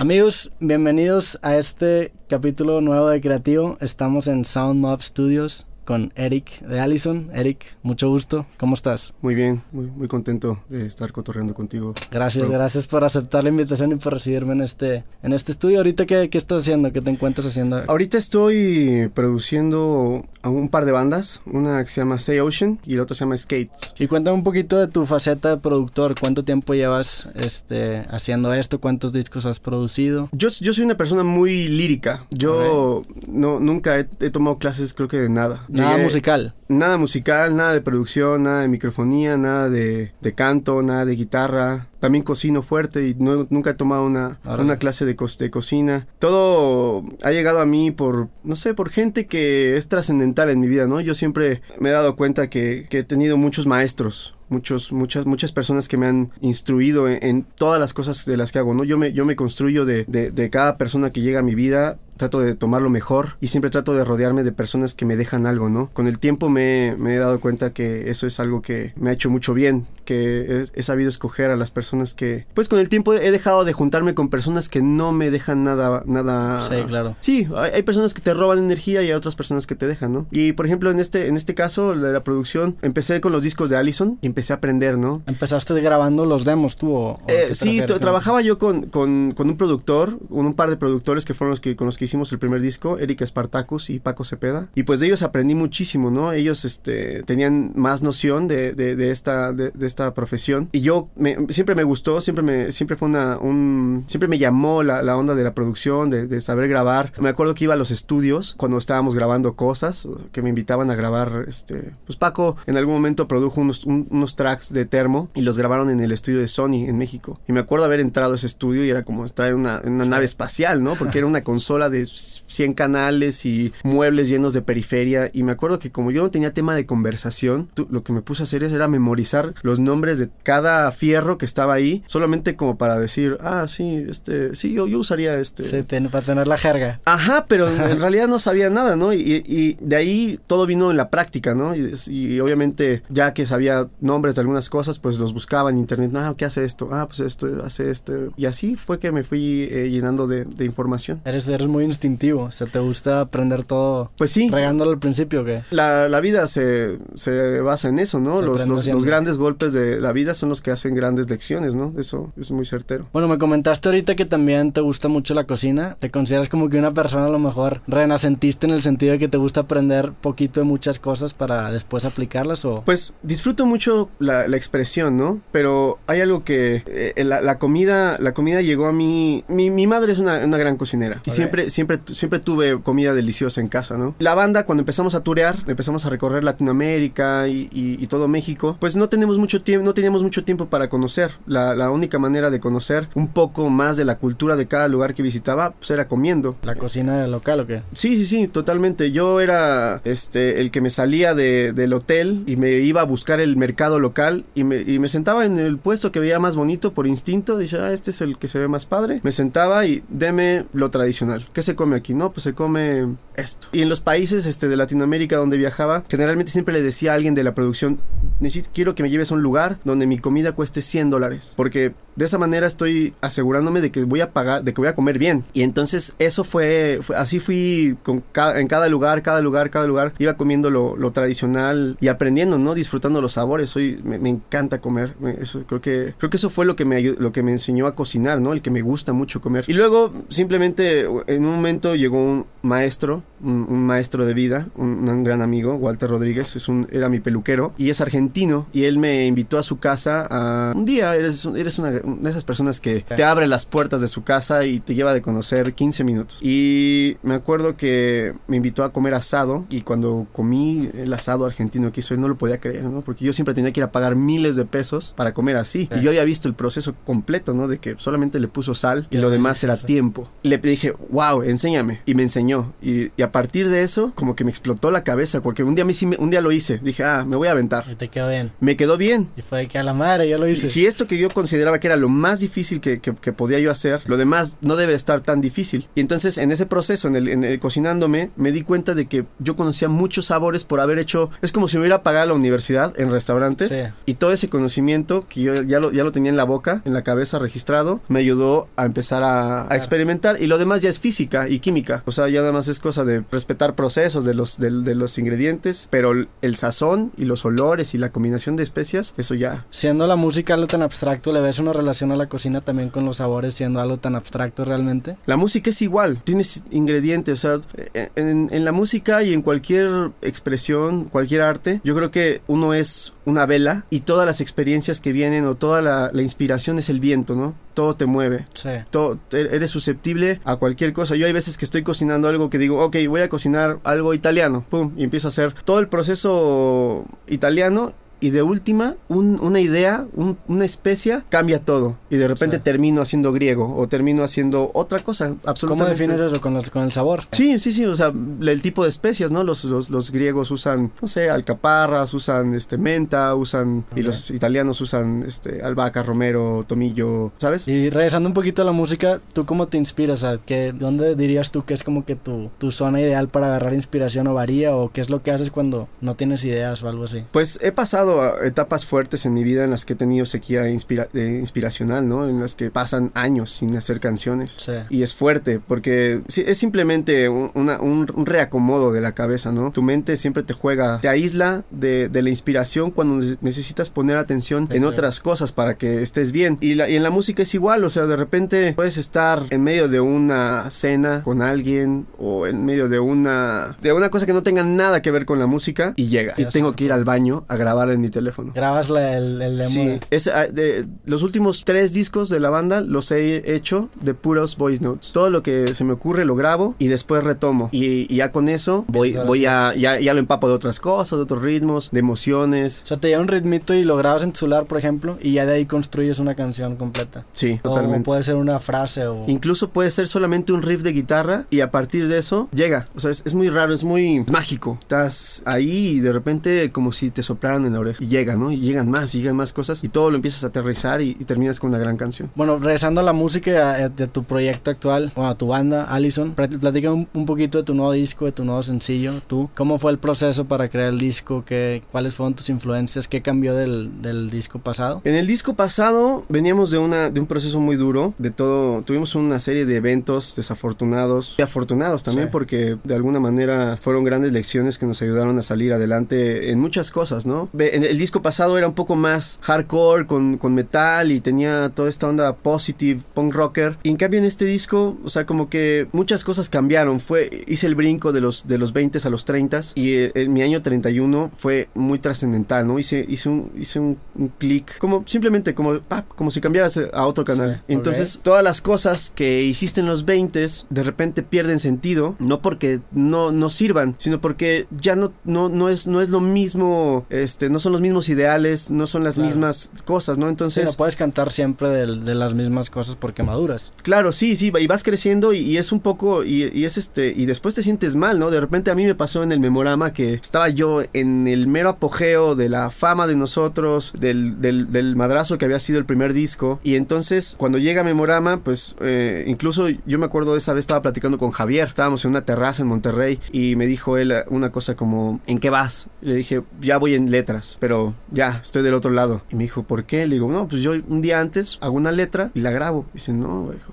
Amigos, bienvenidos a este capítulo nuevo de Creativo. Estamos en Sound Mob Studios con Eric de Allison. Eric, mucho gusto. ¿Cómo estás? Muy bien, muy, muy contento de estar cotorreando contigo. Gracias, gracias por aceptar la invitación y por recibirme en este, en este estudio. ¿Ahorita qué, qué estás haciendo? ¿Qué te encuentras haciendo? Ahorita estoy produciendo a un par de bandas, una que se llama Say Ocean y la otra se llama Skates. Y cuéntame un poquito de tu faceta de productor. ¿Cuánto tiempo llevas este, haciendo esto? ¿Cuántos discos has producido? Yo, yo soy una persona muy lírica. Yo no, nunca he, he tomado clases, creo que de nada. Nada Llegué- musical. Nada musical, nada de producción, nada de microfonía, nada de, de canto, nada de guitarra. También cocino fuerte y no- nunca he tomado una, una clase de, cos- de cocina. Todo ha llegado a mí por, no sé, por gente que es trascendental en mi vida, ¿no? Yo siempre me he dado cuenta que, que he tenido muchos maestros. Muchos, muchas, muchas personas que me han instruido en, en todas las cosas de las que hago, ¿no? Yo me, yo me construyo de, de, de cada persona que llega a mi vida trato de tomar lo mejor y siempre trato de rodearme de personas que me dejan algo, ¿no? Con el tiempo me, me he dado cuenta que eso es algo que me ha hecho mucho bien, que he, he sabido escoger a las personas que, pues con el tiempo he dejado de juntarme con personas que no me dejan nada, nada. Sí, claro. Sí, hay, hay personas que te roban energía y hay otras personas que te dejan, ¿no? Y por ejemplo en este, en este caso de la producción empecé con los discos de Allison y empecé a aprender, ¿no? ¿Empezaste grabando los demos tú? O, Eh, sí, trabajaba yo con, con, con un productor, con un par de productores que fueron los que con los que hicimos el primer disco, Erika Spartacus y Paco Cepeda. Y pues de ellos aprendí muchísimo, ¿no? Ellos este, tenían más noción de, de, de esta, de, de esta profesión. Y yo me- siempre me gustó, siempre me, siempre fue una, un, siempre me llamó la, la onda de la producción, de, de saber grabar. Me acuerdo que iba a los estudios cuando estábamos grabando cosas, que me invitaban a grabar, este, pues Paco en algún momento produjo unos, un- unos tracks de termo y los grabaron en el estudio de Sony en México. Y me acuerdo haber entrado a ese estudio y era como en una, una nave espacial, ¿no? Porque era una consola de 100 canales y muebles llenos de periferia. Y me acuerdo que como yo no tenía tema de conversación, tú- lo que me puse a hacer era memorizar los nombres de cada fierro que estaba ahí, solamente como para decir, ah, sí, este, sí, yo, yo usaría este. Sí, ten- para tener la jerga. Ajá, pero en, en realidad no sabía nada, ¿no? Y, y de ahí todo vino en la práctica, ¿no? Y, y obviamente ya que sabía nombres de algunas cosas, pues los buscaba en internet. Ah, ¿qué hace esto? Ah, pues esto hace esto. Y así fue que me fui eh, llenando de, de información. Eres, eres muy instintivo. O sea, te gusta aprender todo Pues sí, regándolo al principio, ¿o ¿qué? la, la vida se, se basa en eso, ¿no? Se Los, los, los grandes golpes de la vida son los que hacen grandes lecciones, ¿no? Eso es muy certero. Bueno, me comentaste ahorita que también te gusta mucho la cocina. ¿Te consideras como que una persona a lo mejor renacentista en el sentido de que te gusta aprender poquito de muchas cosas para después aplicarlas o... Pues disfruto mucho la, la expresión, ¿no? Pero hay algo que eh, la, la comida, la comida llegó a mí. Mi, mi madre es una, una gran cocinera y Ok. siempre, siempre, siempre tuve comida deliciosa en casa, ¿no? La banda cuando empezamos a turear, empezamos a recorrer Latinoamérica y, y- y todo México, pues no tenemos mucho tiempo, no teníamos mucho tiempo para conocer. La, la única manera de conocer un poco más de la cultura de cada lugar que visitaba, pues era comiendo. ¿La cocina local o qué? Sí, sí, sí, totalmente. Yo era este el que me salía de- del hotel y me iba a buscar el mercado local y me, y me sentaba en el puesto que veía más bonito por instinto. Dije, ah, este es el que se ve más padre. Me sentaba y deme lo tradicional. ¿Qué se come aquí? No, pues se come esto. Y en los países este, de Latinoamérica donde viajaba, generalmente siempre le decía a alguien de la producción, quiero que me lleves a un lugar donde mi comida cueste 100 dólares. Porque de esa manera estoy asegurándome de que voy a pagar, de que voy a comer bien. Y entonces eso fue, fue- así fui con ca- en cada lugar, cada lugar, cada lugar. Iba comiendo lo, lo tradicional y aprendiendo, ¿no? Disfrutando los sabores. Soy, me, me encanta comer. Me- Eso, creo que, creo que eso fue lo que me lo que me enseñó a cocinar, ¿no? El que me gusta mucho comer. Y luego simplemente en un momento llegó un maestro, un, un maestro de vida, un, un gran amigo, Walter Rodríguez, es un, era mi peluquero y es argentino y él me invitó a su casa a un día, eres, eres una de esas personas que te abre las puertas de su casa y te lleva de conocer 15 minutos. Y me acuerdo que me invitó a comer asado y cuando comí el asado argentino que hizo él no lo podía creer, ¿no? Porque yo siempre tenía que ir a pagar miles de pesos para comer así. Sí. Y yo había visto el proceso completo, ¿no? De que solamente le puso sal y lo demás era tiempo. Y le dije, wow, enséñame. Y me enseñó. Y, y a partir de eso, como que me explotó la cabeza, porque un día, me- un día lo hice. Dije, ah, me voy a aventar. Y te quedó bien. Me quedó bien. Y fue que a la madre, yo lo hice. Si esto que yo consideraba que era lo más difícil que, que, podía yo hacer, lo demás no debe estar tan difícil. Y entonces en ese proceso, en el, en el cocinándome, me di cuenta de que yo conocía muchos sabores por haber hecho, es como si me hubiera pagado la universidad en restaurantes. Y todo ese conocimiento que yo ya lo, ya lo tenía en la boca, en la cabeza registrado, me ayudó a empezar a, experimentar. Y lo demás ya es física y química. O sea, ya nada más es cosa de respetar procesos de los, de, de los ingredientes, pero el sazón y los olores y la combinación de especias, eso ya. Siendo la música algo tan abstracto, ¿le ves una relación a la cocina también con los sabores siendo algo tan abstracto realmente? La música es igual, tienes ingredientes, o sea, en, en la música y en cualquier expresión, cualquier arte, yo creo que uno es una vela y todas las experiencias que vienen o toda la, la inspiración es el viento, ¿no? todo te mueve. Sí. Todo, e-, eres susceptible a cualquier cosa. Yo hay veces que estoy cocinando algo que digo, ok, voy a cocinar algo italiano, pum, y empiezo a hacer todo el proceso italiano y de última, una idea, una especia, cambia todo. Y de repente termino haciendo griego o termino haciendo otra cosa. Absolutamente. ¿Cómo defines eso con, con el sabor? Sí, sí, sí. O sea, el tipo de especias, ¿no? Los, los, griegos usan, no sé, alcaparras, usan este menta, usan. Y los italianos usan este albahaca, romero, tomillo, ¿sabes? Y regresando un poquito a la música, ¿tú cómo te inspiras? O sea, ¿dónde dirías tú que es como que tu, tu zona ideal para agarrar inspiración o varía? ¿O qué es lo que haces cuando no tienes ideas o algo así? Pues he pasado etapas fuertes en mi vida en las que he tenido sequía inspiracional, ¿no? En las que pasan años sin hacer canciones. Y es fuerte porque es simplemente un, reacomodo de la cabeza, ¿no? Tu mente siempre te juega, te aísla de, la inspiración cuando necesitas poner atención en otras cosas para que estés bien. Y, y en la música es igual, o sea, de repente puedes estar en medio de una cena con alguien o en medio de una de una cosa que no tenga nada que ver con la música y llega. Y tengo que ir al baño a grabar en mi teléfono Grabas el, el demo. Sí, es, ah, de, los últimos tres discos de la banda los he hecho de puros voice notes. Todo lo que se me ocurre lo grabo y después retomo. Y, ya con eso voy, voy a, ya, ya, lo empapo de otras cosas, de otros ritmos, de emociones. O sea, te lleva un ritmito y lo grabas en tu celular, por ejemplo, y ya de ahí construyes una canción completa. Sí, totalmente. O puede ser una frase o... Incluso puede ser solamente un riff de guitarra y a partir de eso llega. O sea, es, es muy raro, es muy mágico. Estás ahí y de repente como si te soplaran en la oreja. Y llega, ¿no? Y llegan más, y llegan más cosas y todo lo empiezas a aterrizar y, terminas con una gran canción. Bueno, regresando a la música de tu proyecto actual, o a tu banda, Allison, platica un, poquito de tu nuevo disco, de tu nuevo sencillo, tú, ¿cómo fue el proceso para crear el disco? ¿Qué, ¿Cuáles fueron tus influencias? ¿Qué cambió del, del disco pasado? En el disco pasado veníamos de, una, de un proceso muy duro, de todo, tuvimos una serie de eventos desafortunados y afortunados también porque de alguna manera fueron grandes lecciones que nos ayudaron a salir adelante en muchas cosas, ¿no? En el disco pasado era un poco más hardcore con, con metal y tenía toda esta onda positive, punk rocker. Y en cambio en este disco, o sea, como que muchas cosas cambiaron. Fue, hice el brinco de los, de los 20 a los 30 y en eh, mi año 31 fue muy trascendental, ¿no? Hice, hice un, hice un, clic, como simplemente como, como si cambiaras a otro canal. Entonces, todas las cosas que hiciste en los 20 de repente pierden sentido, no porque no, no sirvan, sino porque ya no, no, no, es, no es lo mismo, este, no son los mismos ideales, no son las mismas cosas, ¿no? Entonces... no puedes cantar siempre de, las mismas cosas porque maduras. Claro, sí, sí, y vas creciendo y, es un poco, y, es este, y después te sientes mal, ¿no? De repente a mí me pasó en el Memorama que estaba yo en el mero apogeo de la fama de nosotros, del, del, madrazo que había sido el primer disco, y entonces cuando llega Memorama, pues eh, incluso yo me acuerdo de esa vez estaba platicando con Javier, estábamos en una terraza en Monterrey y me dijo él una cosa como, ¿en qué vas? Le dije, ya voy en letras, pero ya, estoy del otro lado. Y me dijo, ¿por qué? Le digo, no, pues yo un día antes hago una letra y la grabo. dice, no, hijo,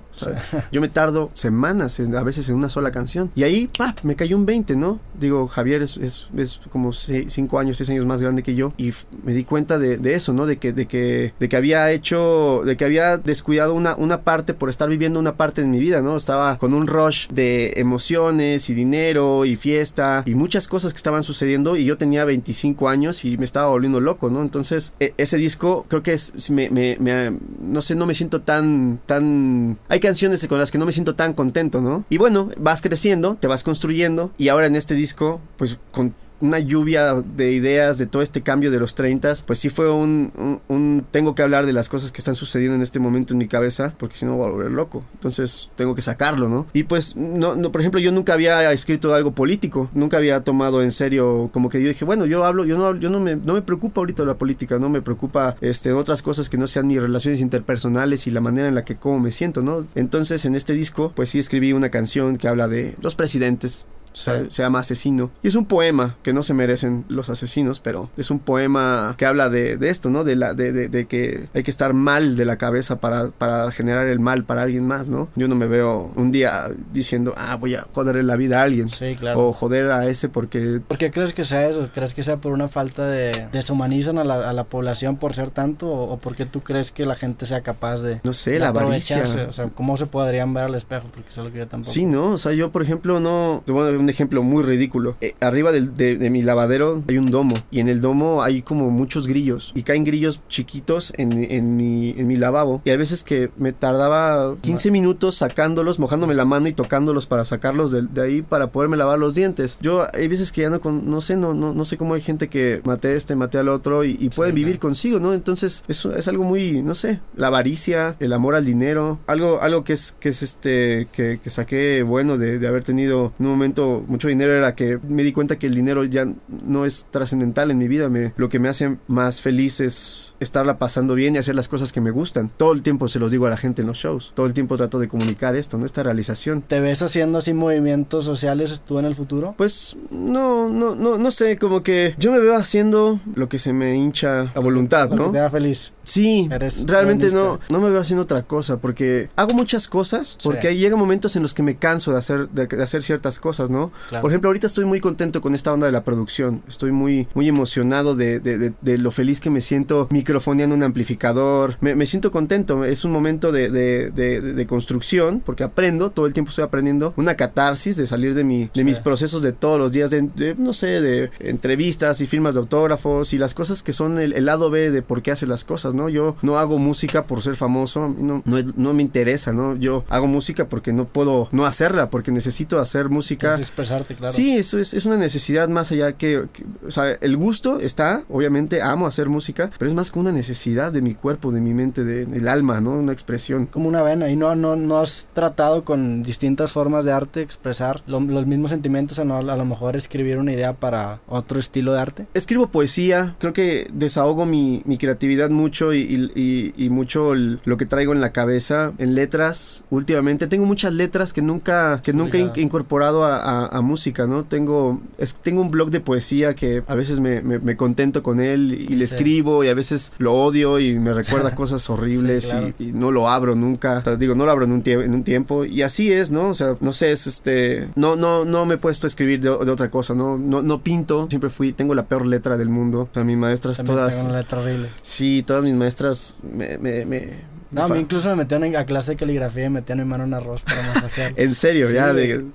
yo me tardo semanas, a veces en una sola canción. Y ahí, ¡pap! Me cayó un 20, ¿no? Digo, Javier es, es, como 5 años, 6 años más grande que yo. Y me di cuenta de, de, eso, ¿no? De que, de, que, de que había hecho, de que había descuidado una, una parte por estar viviendo una parte de mi vida, ¿no? Estaba con un rush de emociones y dinero y fiesta y muchas cosas que estaban sucediendo y yo tenía 25 años y me estaba volviendo loco, ¿no? Entonces, e, ese disco creo que es, me, no sé, no me siento tan, tan, hay canciones con las que no me siento tan contento, ¿no? Y bueno, vas creciendo, te vas construyendo y ahora en este disco, pues con una lluvia de ideas de todo este cambio de los 30, pues sí fue un, un, tengo que hablar de las cosas que están sucediendo en este momento en mi cabeza, porque si no voy a volver loco. Entonces tengo que sacarlo, ¿no? Y pues, no, no, por ejemplo, yo nunca había escrito algo político, nunca había tomado en serio, como que yo dije, bueno, yo hablo, yo no, yo no me, no me preocupa ahorita la política, no me preocupa este, otras cosas que no sean mis relaciones interpersonales y la manera en la que cómo me siento, ¿no? Entonces en este disco, pues sí escribí una canción que habla de los presidentes, se, llama Asesino. Y es un poema que no se merecen los asesinos, pero es un poema que habla de, esto, ¿no? De, la, de, que hay que estar mal de la cabeza para, para generar el mal para alguien más, ¿no? Yo no me veo un día diciendo, ah, voy a joderle la vida a alguien. Sí, claro. O joder a ese porque... ¿Por qué crees que sea eso? ¿Crees que sea por una falta de... deshumanizan a la, a la población por ser tanto? ¿O, porque tú crees que la gente sea capaz de... No sé, la avaricia. O sea, ¿cómo se podrían ver al espejo? Porque eso es lo que yo tampoco... Sí, ¿no? O sea, yo, por ejemplo, no... A un ejemplo muy ridículo. Eh, arriba de, mi lavadero hay un domo y en el domo hay como muchos grillos y caen grillos chiquitos en, en, mi, en mi lavabo y hay veces que me tardaba 15 minutos sacándolos, mojándome la mano y tocándolos para sacarlos de, ahí para poderme lavar los dientes. Yo hay veces que ya no, con, no sé, no, no, no sé cómo hay gente que maté a este, maté al otro y, pueden vivir consigo, ¿no? Entonces eso es algo muy, no sé, la avaricia, el amor al dinero, algo, algo que es, que es este, que, que saqué bueno de, de haber tenido en un momento mucho dinero era que me di cuenta que el dinero ya no es trascendental en mi vida. Me, lo que me hace más feliz es estarla pasando bien y hacer las cosas que me gustan. Todo el tiempo se los digo a la gente en los shows. Todo el tiempo trato de comunicar esto, ¿no? Esta realización. ¿Te ves haciendo así movimientos sociales tú en el futuro? Pues no, no, no, no sé, como que yo me veo haciendo lo que se me hincha a voluntad, ¿no? te da feliz. Sí, realmente no, no me veo haciendo otra cosa porque hago muchas cosas porque llega momentos en los que me canso de hacer, de, hacer ciertas cosas, ¿no? Por ejemplo, ahorita estoy muy contento con esta onda de la producción. Estoy muy, muy emocionado de, de, de lo feliz que me siento microfoneando un amplificador. Me, me siento contento. Es un momento de, construcción porque aprendo, todo el tiempo estoy aprendiendo. Una catarsis de salir de, mi, de mis procesos de todos los días, de, no sé, de entrevistas y firmas de autógrafos y las cosas que son el, el lado B de por qué hace las cosas. ¿no? Yo no hago música por ser famoso, no, no, me interesa, ¿no? Yo hago música porque no puedo no hacerla, porque necesito hacer música. expresarte, claro. Sí, eso es, es una necesidad más allá que, o sea, el gusto está, obviamente amo hacer música, pero es más como una necesidad de mi cuerpo, de mi mente, de, del alma, ¿no? Una expresión. Como una vena, y no, no, no has tratado con distintas formas de arte expresar los mismos sentimientos, a, no, a lo mejor escribir una idea para otro estilo de arte. Escribo poesía, creo que desahogo mi, mi creatividad mucho y, mucho lo que traigo en la cabeza en letras últimamente. Tengo muchas letras que nunca, que nunca he incorporado a, música, ¿no? Tengo, tengo un blog de poesía que a veces me, contento con él y, le escribo y a veces lo odio y me recuerda cosas horribles y, no lo abro nunca. digo, no lo abro en un, en un tiempo y así es, ¿no? O sea, no sé, es este... No, no, no me he puesto a escribir de, otra cosa, ¿no? ¿no? No pinto, siempre fui, tengo la peor letra del mundo. O sea, mis maestras todas... Tengo una letra horrible. Sí, todas mis maestras me, me, me no, a mí incluso me metieron a clase de caligrafía y metían mi mano en arroz para masajear. en serio, ya. De...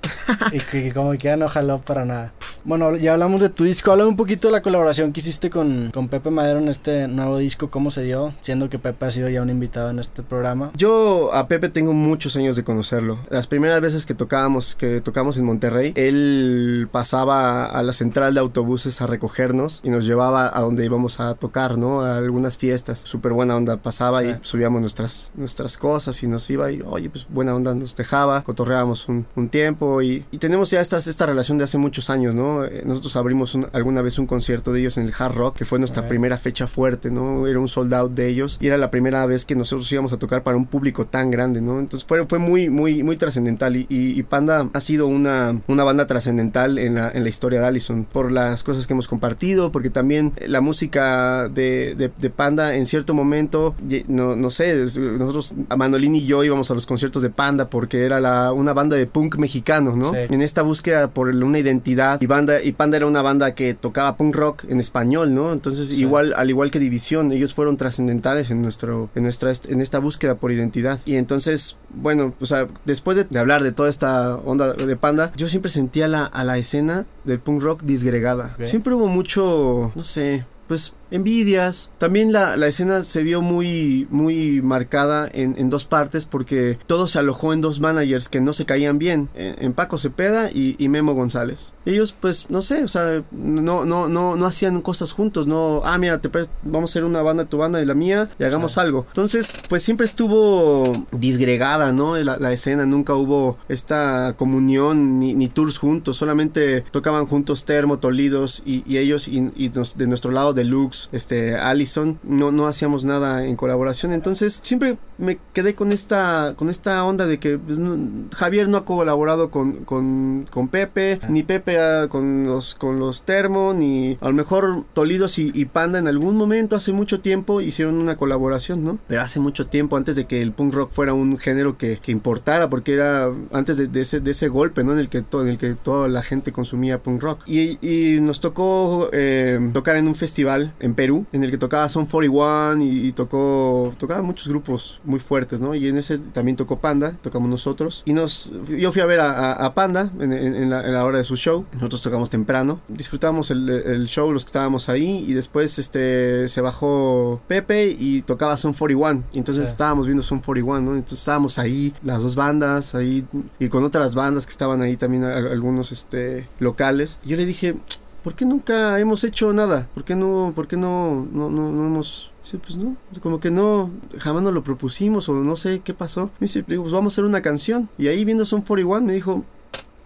y que, como que ya no jaló para nada. Bueno, ya hablamos de tu disco. Habla un poquito de la colaboración que hiciste con, con Pepe Madero en este nuevo disco. ¿Cómo se dio? Siendo que Pepe ha sido ya un invitado en este programa. Yo a Pepe tengo muchos años de conocerlo. Las primeras veces que tocábamos, que tocamos en Monterrey, él pasaba a la central de autobuses a recogernos y nos llevaba a donde íbamos a tocar, ¿no? A algunas fiestas. Súper buena onda. Pasaba y subíamos nuestra nuestras, cosas y nos iba y, oye, pues buena onda nos dejaba, cotorreábamos un, un tiempo y, y, tenemos ya esta, esta relación de hace muchos años, ¿no? Eh, nosotros abrimos alguna vez un concierto de ellos en el Hard Rock, que fue nuestra primera fecha fuerte, ¿no? Era un sold out de ellos y era la primera vez que nosotros íbamos a tocar para un público tan grande, ¿no? Entonces fue, fue muy, muy, muy trascendental y, y, Panda ha sido una, una banda trascendental en la, en la historia de Allison por las cosas que hemos compartido, porque también la música de, de, de Panda en cierto momento, no, no sé, nosotros, Manolín y yo íbamos a los conciertos de Panda porque era la, una banda de punk mexicano, ¿no? En esta búsqueda por una identidad y banda y Panda era una banda que tocaba punk rock en español, ¿no? Entonces, igual al igual que División, ellos fueron trascendentales en nuestro en nuestra en esta búsqueda por identidad. Y entonces, bueno, o sea, después de, hablar de toda esta onda de Panda, yo siempre sentía la, a la escena del punk rock disgregada. Siempre hubo mucho, no sé, pues envidias. También la, la escena se vio muy, muy marcada en, en, dos partes porque todo se alojó en dos managers que no se caían bien, en, en Paco Cepeda y, y, Memo González. Ellos pues no sé, o sea, no, no, no, no hacían cosas juntos, no, ah, mira, te vamos a hacer una banda, tu banda y la mía y hagamos algo. Entonces, pues siempre estuvo disgregada, ¿no? La, la escena, nunca hubo esta comunión ni, ni, tours juntos, solamente tocaban juntos Termo, Tolidos y, y ellos y, y nos, de nuestro lado Deluxe, este, Allison, no, no hacíamos nada en colaboración. Entonces, siempre me quedé con esta, con esta onda de que pues, no, Javier no ha colaborado con, con, con Pepe, ni Pepe con, los, con los Termo, ni a lo mejor Tolidos y, y, Panda en algún momento, hace mucho tiempo, hicieron una colaboración, ¿no? Pero hace mucho tiempo, antes de que el punk rock fuera un género que, que importara, porque era antes de, de, ese, de ese golpe, ¿no? En el, que to, en el que toda la gente consumía punk rock. Y, y nos tocó eh, tocar en un festival en Perú, en el que tocaba Son 41 y, y tocó, tocaba muchos grupos muy fuertes, ¿no? Y en ese también tocó Panda, tocamos nosotros. Y nos, yo fui a ver a, a, a Panda en, en, en, la, en, la, hora de su show. Nosotros tocamos temprano. Disfrutamos el, el, show, los que estábamos ahí. Y después este, se bajó Pepe y tocaba Son 41. Y entonces sí. estábamos viendo Son 41, ¿no? Entonces estábamos ahí, las dos bandas, ahí, y con otras bandas que estaban ahí también, algunos este, locales. Y yo le dije, ¿por qué nunca hemos hecho nada? ¿Por qué no, por qué no, no, no, no hemos Dice, pues no, como que no, jamás nos lo propusimos o no sé qué pasó. Me dice, pues vamos a hacer una canción. Y ahí viendo Son 41 me dijo,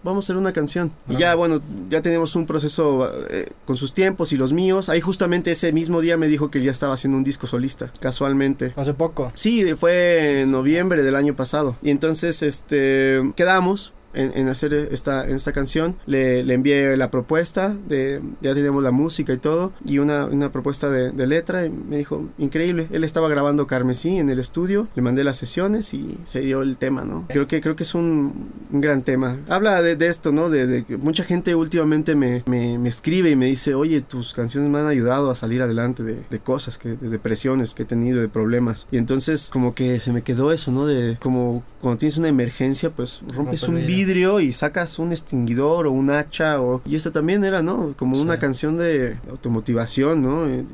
vamos a hacer una canción. Y ya, bueno, ya tenemos un proceso eh, con sus tiempos y los míos. Ahí justamente ese mismo día me dijo que ya estaba haciendo un disco solista, casualmente. ¿Hace poco? Sí, fue en noviembre del año pasado. Y entonces, este, quedamos. En, en, hacer esta, en esta canción. Le, le, envié la propuesta, de, ya teníamos la música y todo, y una, una propuesta de, de, letra, y me dijo, increíble, él estaba grabando Carmesí en el estudio, le mandé las sesiones y se dio el tema, ¿no? Creo que, creo que es un, un gran tema. Habla de, de esto, ¿no? De, que mucha gente últimamente me, me, me, escribe y me dice, oye, tus canciones me han ayudado a salir adelante de, de cosas, que, de depresiones que he tenido, de problemas. Y entonces como que se me quedó eso, ¿no? De como cuando tienes una emergencia, pues rompes un vidrio vidrio y sacas un extinguidor o un hacha o y esta también era no como sí. una canción de automotivación no y,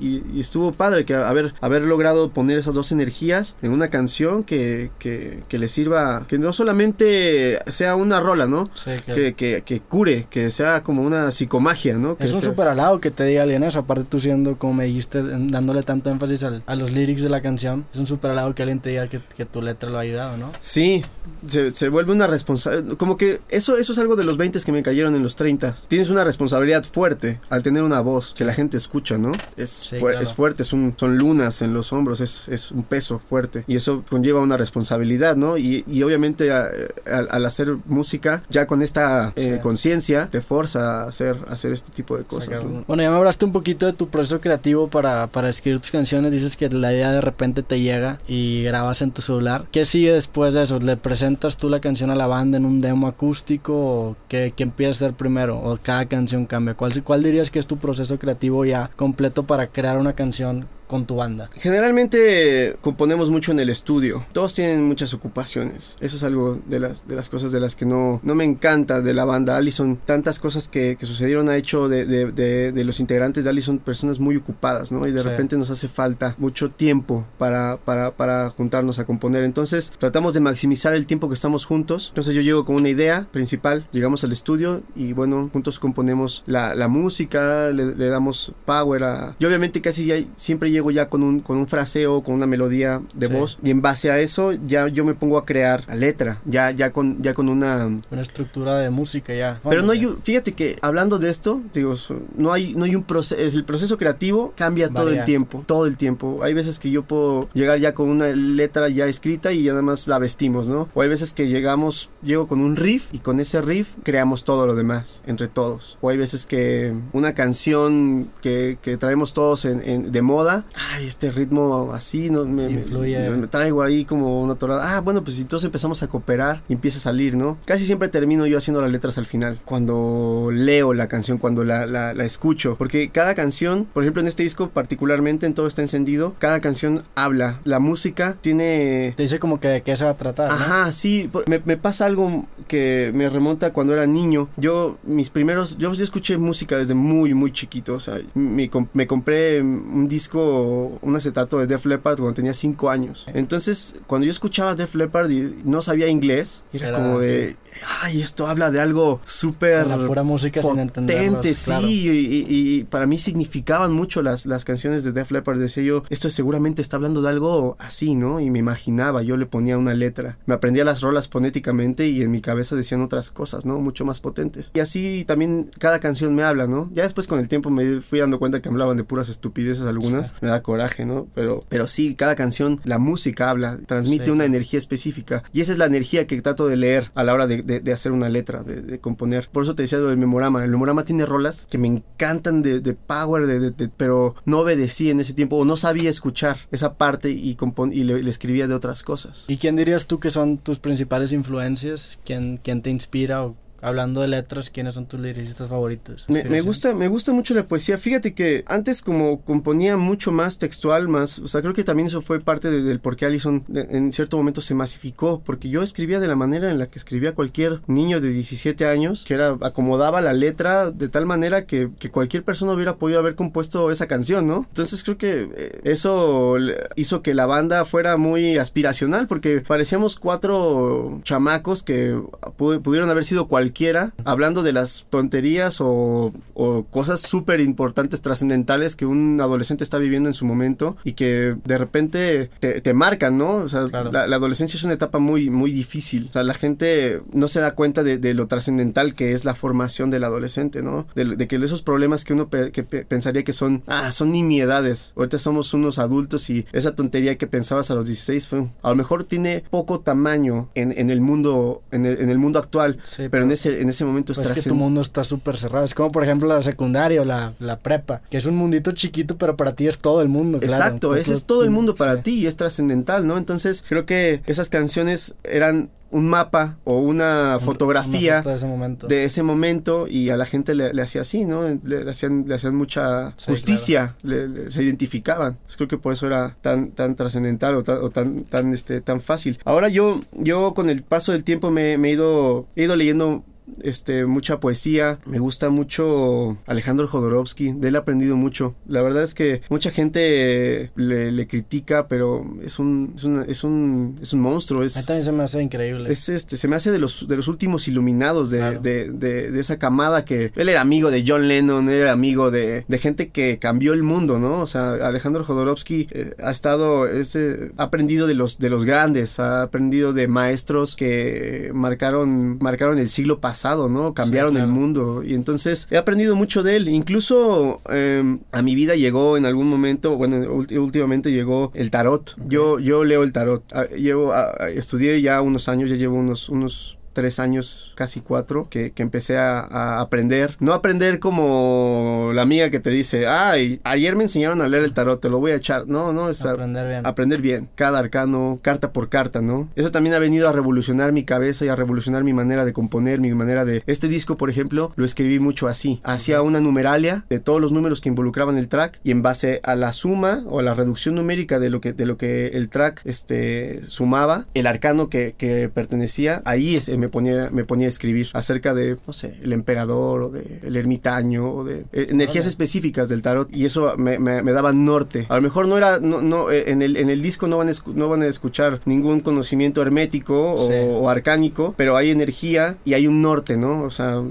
y, y, estuvo padre que haber haber logrado poner esas dos energías en una canción que, que, que le sirva que no solamente sea una rola no sí, que, que, que, cure que sea como una psicomagia no es un sea... súper alado que te diga alguien eso aparte tú siendo como me dijiste dándole tanto énfasis al, a los lyrics de la canción es un súper alado que alguien te diga que, que tu letra lo ha ayudado no sí se, se vuelve una responsabilidad como que eso, eso es algo de los 20 que me cayeron en los 30. Tienes una responsabilidad fuerte al tener una voz que la gente escucha, ¿no? Es, sí, fu claro. es fuerte, es un, son lunas en los hombros, es, es, un peso fuerte. Y eso conlleva una responsabilidad, ¿no? Y, y obviamente a, a, al hacer música, ya con esta eh, sí. conciencia, te forza a hacer, a hacer este tipo de cosas. ¿no? Bueno, ya me hablaste un poquito de tu proceso creativo para, para escribir tus canciones. Dices que la idea de repente te llega y grabas en tu celular. ¿Qué sigue después de eso? ¿Le presentas tú la canción a la banda un demo acústico qué, qué empieza a ser primero o cada canción cambia? ¿Cuál, ¿Cuál dirías que es tu proceso creativo ya completo para crear una canción con tu banda? Generalmente componemos mucho en el estudio. Todos tienen muchas ocupaciones. Eso es algo de las, de las cosas de las que no, no me encanta de la banda Allison. Tantas cosas que, que sucedieron ha hecho de, de, de, de, los integrantes de Allison personas muy ocupadas, ¿no? Y de sí. repente nos hace falta mucho tiempo para, para, para juntarnos a componer. Entonces tratamos de maximizar el tiempo que estamos juntos. Entonces yo llego con una idea principal, llegamos al estudio y bueno, juntos componemos la, la música, le, le, damos power a... Yo obviamente casi ya siempre llego ya con un, con un fraseo, con una melodía de sí. voz y en base a eso ya yo me pongo a crear la letra, ya, ya, con, ya con una... Una estructura de música ya. Pero no hay, fíjate que hablando de esto, digo, no hay, no hay un proceso, el proceso creativo cambia Varia. todo el tiempo, todo el tiempo. Hay veces que yo puedo llegar ya con una letra ya escrita y ya nada más la vestimos, ¿no? O hay veces que llegamos, llego con un riff y con ese riff creamos todo lo demás, entre todos. O hay veces que una canción que, que traemos todos en, en, de moda, ay, este ritmo así, ¿no? Me, Influye. me, me traigo ahí como una torada. Ah, bueno, pues entonces empezamos a cooperar y empieza a salir, ¿no? Casi siempre termino yo haciendo las letras al final, cuando leo la canción, cuando la, la, la escucho, porque cada canción, por ejemplo en este disco particularmente, en Todo está encendido, cada canción habla, la música tiene... Te dice como que qué se va a tratar. ¿no? Ajá, sí, me, me pasa algo que me remonta cuando era niño. Yo, mis primeros, yo, yo escuché música desde muy, muy chiquito. O sea, me, me compré un disco, un acetato de Def Leppard cuando tenía 5 años. Entonces, cuando yo escuchaba Def Leppard y no sabía inglés, era, Era, como de, ay, esto habla de algo súper Con la pura música sin entenderlos, potente, sí, claro. y, y- y para mí significaban mucho las, las canciones de Def Leppard. Decía yo, esto seguramente está hablando de algo así, ¿no? Y me imaginaba, yo le ponía una letra. Me aprendía las rolas fonéticamente y en mi cabeza decían otras cosas, ¿no? Mucho más potentes. Y así también cada canción me habla, ¿no? Ya después con el tiempo me fui dando cuenta que hablaban de puras estupideces algunas. Me da coraje, ¿no? Pero, pero sí, cada canción, la música habla, transmite Sí. una energía específica. Y esa es la energía que trato de leer a la hora de, de- de hacer una letra, de, de componer. Por eso te decía lo del memorama. El memorama tiene rolas que me encantan de, power, pero no obedecí en ese tiempo o no sabía escuchar esa parte y, compon- y le, le escribía de otras cosas. ¿Y quién dirías tú que son tus principales influencias? ¿Quién, quién te inspira? O hablando de letras, ¿quiénes son tus lyricistas favoritos? Me, me gusta, me gusta mucho la poesía. Fíjate que antes como componía mucho más textual, más, o sea, creo que también eso fue parte de- del por qué Allison de- en cierto momento se masificó, porque yo escribía de la manera en la que escribía cualquier niño de 17 años, que era acomodaba la letra de tal manera que, que cualquier persona hubiera podido haber compuesto esa canción, ¿no? Entonces creo que eh, eso hizo que la banda fuera muy aspiracional, porque parecíamos cuatro chamacos que pu- pudieron haber sido cualquiera, hablando de las tonterías o, o cosas súper importantes, trascendentales que un adolescente está viviendo en su momento y que de repente te, te marcan, ¿no? O sea, Claro. la, la adolescencia es una etapa muy, muy difícil. O sea, la gente no se da cuenta de, de lo trascendental que es la formación del adolescente, ¿no? De, de que esos problemas que uno pe- que pe- pensaría que son, ah, son nimiedades. Ahorita somos unos adultos y esa tontería que pensabas a los 16, fue, a lo mejor tiene poco tamaño en, en el mundo, en el, en el mundo actual. Sí, Pero en ese, en ese momento es Pues es que tu mundo está súper cerrado. Es como, por ejemplo, la secundaria o la, la prepa, que es un mundito chiquito, pero para ti es todo el mundo. claro. Exacto, Entonces, ese es todo el mundo para sí. ti y es trascendental, ¿no? Entonces creo que esas canciones eran un mapa o una Un- fotografía una de ese momento. de ese momento y a la gente le, le hacía así, ¿no? Le, le hacían, le hacían mucha Sí, justicia, le- se identificaban. Entonces, creo que por eso era tan, tan trascendental o, tan, o tan, tan, este, tan fácil. Ahora yo, yo con el paso del tiempo me, me he, ido, he ido leyendo este, mucha poesía. Me gusta mucho Alejandro Jodorowsky. De él he aprendido mucho. La verdad es que mucha gente le, le critica, pero es un, es un, es un, es un monstruo. A mí Es, también se me hace increíble. es este, se me hace de los, de los últimos iluminados de, Claro. de, de- de esa camada que él era amigo de John Lennon, él era amigo de, de gente que cambió el mundo, ¿no? O sea, Alejandro Jodorowsky eh, ha estado, es, eh, ha aprendido de los, de los grandes, ha aprendido de maestros que marcaron, marcaron el siglo pasado, ¿no? Cambiaron claro. el mundo. Y entonces he aprendido mucho de él. Incluso eh, a mi vida llegó en algún momento, bueno, últimamente llegó el tarot. Yo, yo leo el tarot. Ah, Llevo, ah, estudié ya unos años, ya llevo unos, unos tres años, casi cuatro, que, que empecé a, a aprender. No aprender como la amiga que te dice, ay, ayer me enseñaron a leer el tarot, te lo voy a echar. No, no, es a- Aprender bien. aprender bien, cada arcano, carta por carta, ¿no? Eso también ha venido a revolucionar mi cabeza y a revolucionar mi manera de componer, mi manera de... Este disco, por ejemplo, lo escribí mucho así. Hacía una numeralia de todos los números que involucraban el track y en base a la suma o a la reducción numérica de lo que, de lo que el track este, sumaba, el arcano que, que pertenecía, ahí es- me, ponía, me ponía a escribir acerca de, no sé, el emperador o de el ermitaño o de eh, energías específicas del tarot y eso me, me- me daba norte. A lo mejor no era, no, no, eh, en, el, en el disco no van, a no van a escuchar ningún conocimiento hermético o, o arcánico, pero hay energía y hay un norte, ¿no? O sea...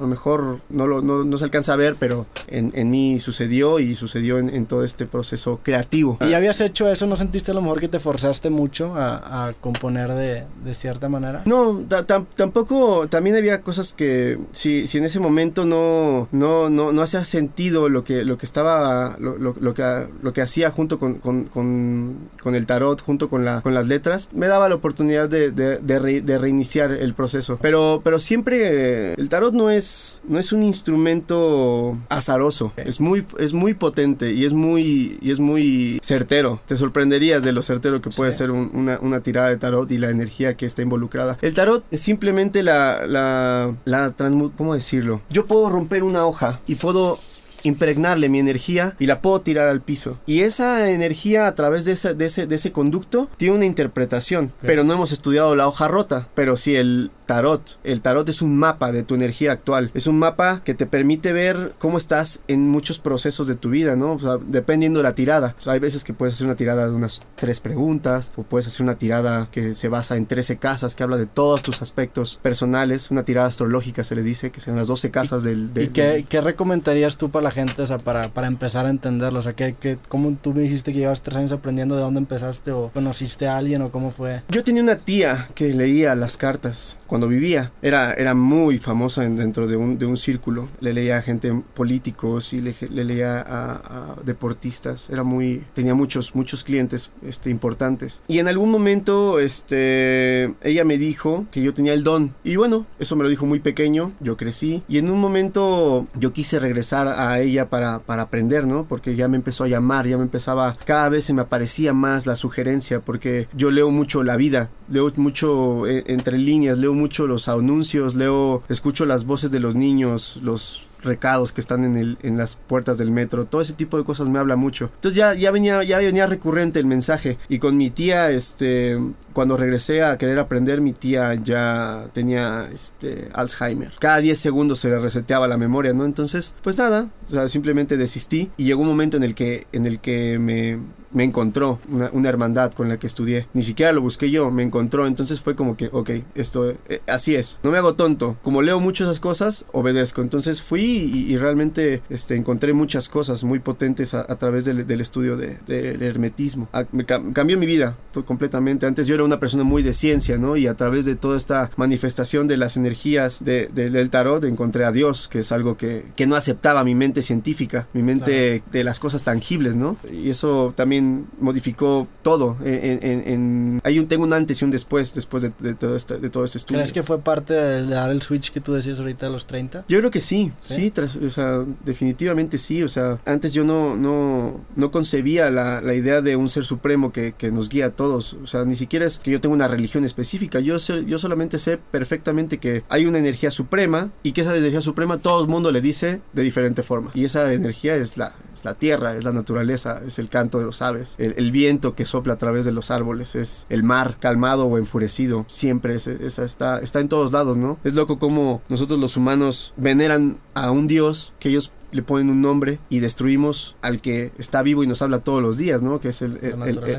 A lo mejor no, lo, no, no se alcanza a ver, pero en, en mí sucedió y sucedió en, en todo este proceso creativo. ¿Y habías hecho eso? ¿No sentiste a lo mejor que te forzaste mucho a, a componer de, de cierta manera? No, ta- tam- tampoco, también había cosas que si, si en ese momento no, no, no, no hacía sentido lo que, lo que estaba, lo, lo- lo que, lo que hacía junto con, con, con- con el tarot, junto con, la, con las letras, me daba la oportunidad de, de, de re- de reiniciar el proceso. Pero, pero siempre el tarot no es es, no es un instrumento azaroso. Es, muy, es muy potente y es muy, y es muy certero. Te sorprenderías de lo certero que puede ser una, una, tirada de tarot y la energía que está involucrada. El tarot es simplemente la, la, la ¿cómo decirlo? Yo puedo romper una hoja y puedo impregnarle mi energía y la puedo tirar al piso. Y esa energía a través de ese, de ese, de ese conducto tiene una interpretación. Pero no hemos estudiado la hoja rota. Pero si el tarot, el tarot es un mapa de tu energía actual. Es un mapa que te permite ver cómo estás en muchos procesos de tu vida, ¿no? O sea, dependiendo de la tirada. hay veces que puedes hacer una tirada de unas tres preguntas o puedes hacer una tirada que se basa en 13 casas que habla de todos tus aspectos personales. Una tirada astrológica se le dice, que sean las 12 casas del... ¿Y qué, qué recomendarías tú para la gente, o sea, para, para empezar a entenderlo? O sea, ¿qué, qué, ¿cómo tú me dijiste que llevas tres años aprendiendo de dónde empezaste o conociste a alguien o cómo fue? Yo tenía una tía que leía las cartas cuando vivía. Era, era muy famosa dentro de un, de un círculo. Le leía a gente políticos y le, le leía a, deportistas. Era muy, tenía muchos, muchos clientes este, importantes. Y en algún momento este, ella me dijo que yo tenía el don. Y bueno, eso me lo dijo muy pequeño. Yo crecí. Y en un momento yo quise regresar a ella para, para aprender, ¿no? Porque ya me empezó a llamar, ya me empezaba, cada vez se me aparecía más la sugerencia, porque yo leo mucho la vida, leo mucho eh, entre líneas, leo mucho los anuncios, leo, escucho las voces de los niños, los recados que están en, el, en las puertas del metro, todo ese tipo de cosas me habla mucho. Entonces ya, ya, venía, ya venía recurrente el mensaje y con mi tía, este, cuando regresé a querer aprender, mi tía ya tenía este, Alzheimer. Cada 10 segundos se le reseteaba la memoria, ¿no? Entonces, pues nada, o sea, simplemente desistí y llegó un momento en el que, en el que me, me encontró una, hermandad con la que estudié. Ni siquiera lo busqué yo, me encontró. Entonces fue como que, ok, esto, eh, así es. No me hago tonto. Como leo mucho esas cosas, obedezco. Entonces fui y, realmente este, encontré muchas cosas muy potentes a, través del, estudio del de, hermetismo. Ah, me cambió mi vida completamente. Antes yo era una persona muy de ciencia, ¿no? Y a través de toda esta manifestación de las energías del tarot encontré a Dios, que es algo que, que no aceptaba mi mente científica, mi mente de las cosas tangibles, ¿no? Y eso también modificó todo. En, hay un, tengo un antes y un después, después de, todo, este, de todo este estudio. ¿Crees que fue parte de, dar el switch que tú decías ahorita a los 30? Yo creo que sí, sí, o sea, definitivamente sí. O sea, antes yo no, no, no concebía la, la idea de un ser supremo que, que, nos guía a todos. O sea, ni siquiera es que yo tenga una religión específica. Yo, sé, yo solamente sé perfectamente que hay una energía suprema y que esa energía suprema todo el mundo le dice de diferente forma. Y esa energía es la, es la tierra, es la naturaleza, es el canto de los el, viento que sopla a través de los árboles, es el mar calmado o enfurecido, siempre es, está, está en todos lados, ¿no? Es loco como nosotros los humanos veneran a un dios que ellos le ponen un nombre y destruimos al que está vivo y nos habla todos los días, ¿no? Que es el,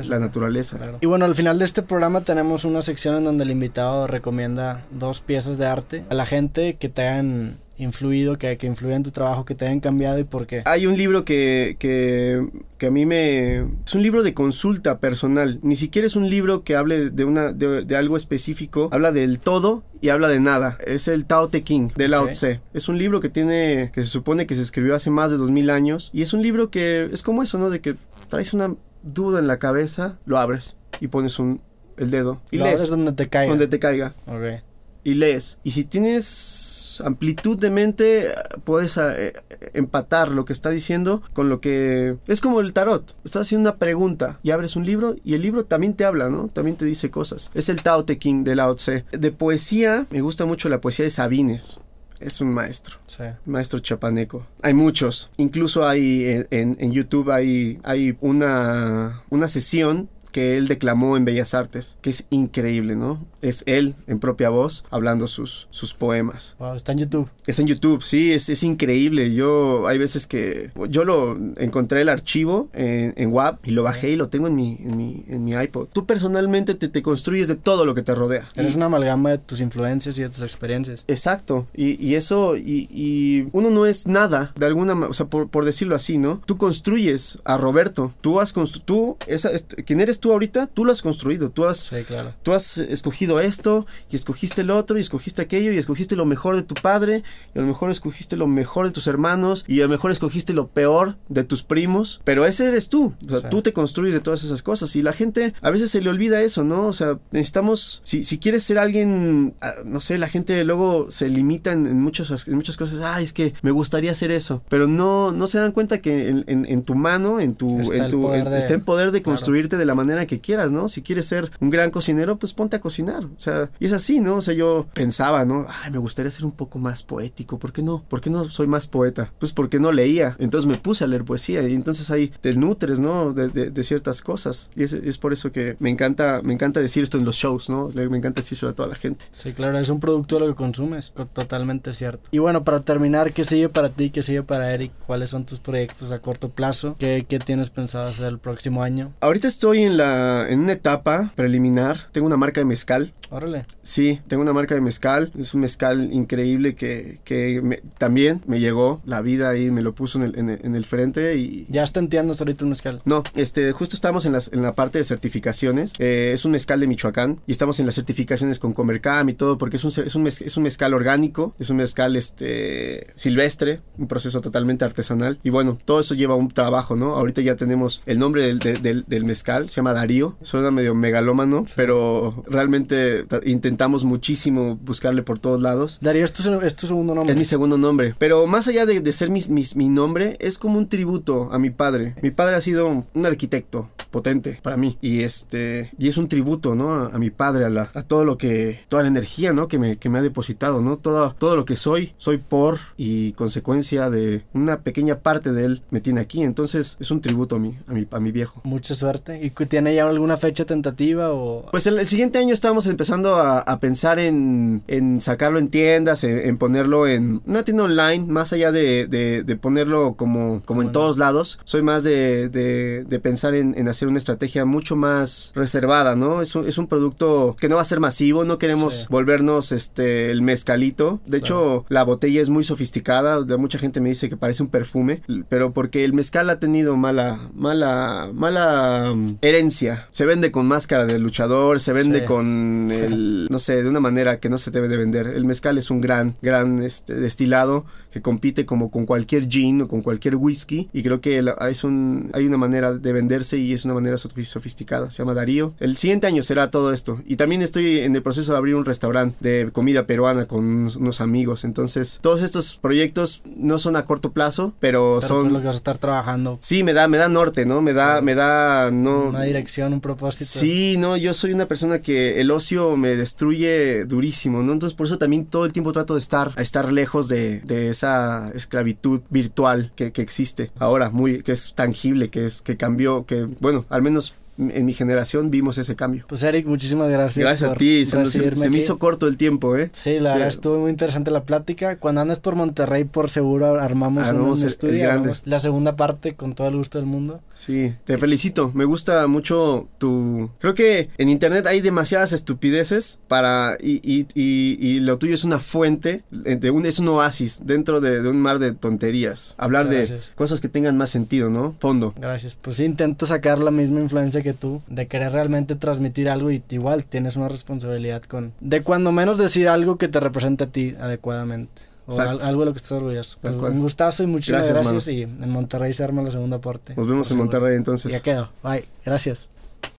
la naturaleza. Y bueno, al final de este programa tenemos una sección en donde el invitado recomienda dos piezas de arte a la gente que te hagan influido, que, que influyen en tu trabajo, que te hayan cambiado y por qué? Hay un libro que, que, que, a mí me... Es un libro de consulta personal. Ni siquiera es un libro que hable de, una, de, algo específico. Habla del todo y habla de nada. Es el Tao Te King de Lao Tse. Es un libro que tiene... que se supone que se escribió hace más de 2000 años. Y es un libro que es como eso, ¿no? De que traes una duda en la cabeza, lo abres y pones un, el dedo. Y lo lees. donde te caiga. Donde te caiga. Ok. Y lees. Y si tienes amplitud de mente, puedes eh, empatar lo que está diciendo con lo que... Es como el tarot. Estás haciendo una pregunta y abres un libro y el libro también te habla, ¿no? También te dice cosas. Es el Tao Te King de Lao Tse. De poesía, me gusta mucho la poesía de Sabines es un maestro. Sí. Maestro chapaneco. Hay muchos. Incluso hay en, en, YouTube hay, hay una, una sesión que él declamó en Bellas Artes, que es increíble, ¿no? Es él en propia voz hablando sus, sus poemas. Wow, está en YouTube. Es en YouTube, sí, es, es increíble. Yo, hay veces que yo lo encontré el archivo en, en WAP y lo bajé y lo tengo en mi, en mi, en mi iPod. Tú personalmente te, te, construyes de todo lo que te rodea. Eres una amalgama de tus influencias y de tus experiencias. Exacto, y, y eso, y, y, uno no es nada, de alguna manera, o sea, por, por, decirlo así, ¿no? Tú construyes a Roberto, tú has construido, tú, esa, ¿quién eres tú ahorita, tú lo has construido, tú has, Sí, claro. tú has escogido esto y escogiste el otro y escogiste aquello y escogiste lo mejor de tu padre y a lo mejor escogiste lo mejor de tus hermanos y a lo mejor escogiste lo peor de tus primos, pero ese eres tú, o sea, Sí. tú te construyes de todas esas cosas y la gente a veces se le olvida eso, ¿no? O sea, necesitamos, si, si quieres ser alguien, ah, no sé, la gente luego se limita en, en muchas, en muchas cosas, ah, es que me gustaría hacer eso, pero no, no se dan cuenta que en, en- en tu mano, en tu, Está en tu, poder en- de- está el poder de claro. construirte de la manera que quieras, ¿no? Si quieres ser un gran cocinero, pues ponte a cocinar, o sea, y es así, ¿no? O sea, yo pensaba, ¿no? Ay, me gustaría ser un poco más poético, ¿por qué no? ¿Por qué no soy más poeta? Pues porque no leía, entonces me puse a leer poesía y entonces ahí te nutres, ¿no? De, de- de ciertas cosas y es, es por eso que me encanta, me encanta decir esto en los shows, ¿no? Me encanta decírselo a toda la gente. Sí, claro, es un producto de lo que consumes, co- totalmente cierto. Y bueno, para terminar, ¿qué sigue para ti? ¿Qué sigue para Eric? ¿Cuáles son tus proyectos a corto plazo? ¿Qué, qué tienes pensado hacer el próximo año? Ahorita estoy en la en una etapa preliminar. Tengo una marca de mezcal. Órale, Sí, tengo una marca de mezcal. Es un mezcal increíble que, que me- también me llegó. La vida ahí me lo puso en el, en el- en el frente y... ya está entiendo ahorita un mezcal. No, este, justo estamos en, las, en la parte de certificaciones. Eh, es un mezcal de Michoacán y estamos en las certificaciones con Comercam y todo porque es un, es un, mez- es un mezcal orgánico, es un mezcal este, silvestre, un proceso totalmente artesanal. Y bueno, todo eso lleva un trabajo, ¿no? Ahorita ya tenemos el nombre del- del mezcal, se llama Darío. Suena medio megalómano, pero realmente ta- intentamos muchísimo buscarle por todos lados. Darío, ¿es tu, es tu segundo nombre? Es mi segundo nombre. Pero más allá de, de ser mis- mis- mi nombre, es como un tributo a mi padre. Mi padre ha sido un arquitecto potente para mí. Y este. Y es un tributo, ¿no? A, a mi padre, a, la, a todo lo que. toda la energía, ¿no? Que me, que me ha depositado, ¿no? Todo, todo lo que soy, soy por y consecuencia de una pequeña parte de él me tiene aquí. Entonces es un tributo a mí, a mi, a mi viejo. Mucha suerte. ¿Y cu- tiene ya alguna fecha tentativa o...? Pues el, el siguiente año estamos empezando a, a pensar en, en sacarlo en tiendas, en, en ponerlo en una tienda online, más allá de, de- de ponerlo como, como en todos lados. Soy más de, de- pensar en, en hacer una estrategia mucho más reservada, ¿no? Es un, es un producto que no va a ser masivo, no queremos Sí. volvernos este el mezcalito. De hecho, la botella es muy sofisticada, mucha gente me dice que parece un perfume, pero porque el mezcal ha tenido mala, mala, mala mm, herencia. Se vende con máscara de luchador, se vende Sí. con el, no sé, de una manera que no se debe de vender. El mezcal es un gran, gran este, destilado que compite como con cualquier gin o con cualquier whisky y creo que la- es un, hay una manera de venderse y es una manera sofi- sofisticada. Se llama Darío. El siguiente año será todo esto y también estoy en el proceso de abrir un restaurante de comida peruana con unos, amigos. Entonces, todos estos proyectos no son a corto plazo, pero, Pero son por lo que vas a estar trabajando. Sí, me da, me da norte, ¿no? Me da, me da, no. Dirección, un propósito. Sí, no, yo soy una persona que el ocio me destruye durísimo, ¿no? Entonces por eso también todo el tiempo trato de estar, estar lejos de, de esa esclavitud virtual que, que existe ahora, muy, que es tangible, que es, que cambió, que, bueno, al menos en mi generación vimos ese cambio. Pues Eric, muchísimas gracias. Gracias a ti, se, me hizo corto el tiempo, ¿eh? Sí, la verdad estuvo muy interesante la plática. Cuando andes por Monterrey, por seguro armamos, Armamos un el- el estudio. grande. armamos la segunda parte con todo el gusto del mundo. Sí, te felicito. Me gusta mucho tu. Creo que en internet hay demasiadas estupideces para. Y, y, y, y lo tuyo es una fuente, eh, de un, es un oasis dentro de, de un mar de tonterías. Hablar de cosas que tengan más sentido, ¿no? Fondo. Gracias. Pues sí, intento sacar la misma influencia que tú, de querer realmente transmitir algo y igual tienes una responsabilidad con... De cuando menos decir algo que te represente a ti adecuadamente. O al- algo de lo que estés orgulloso. Pues un gustazo y muchísimas Gracias, gracias. Y en Monterrey se arma la segunda parte. Nos vemos en. Monterrey Ya entonces. quedó. Bye. Gracias.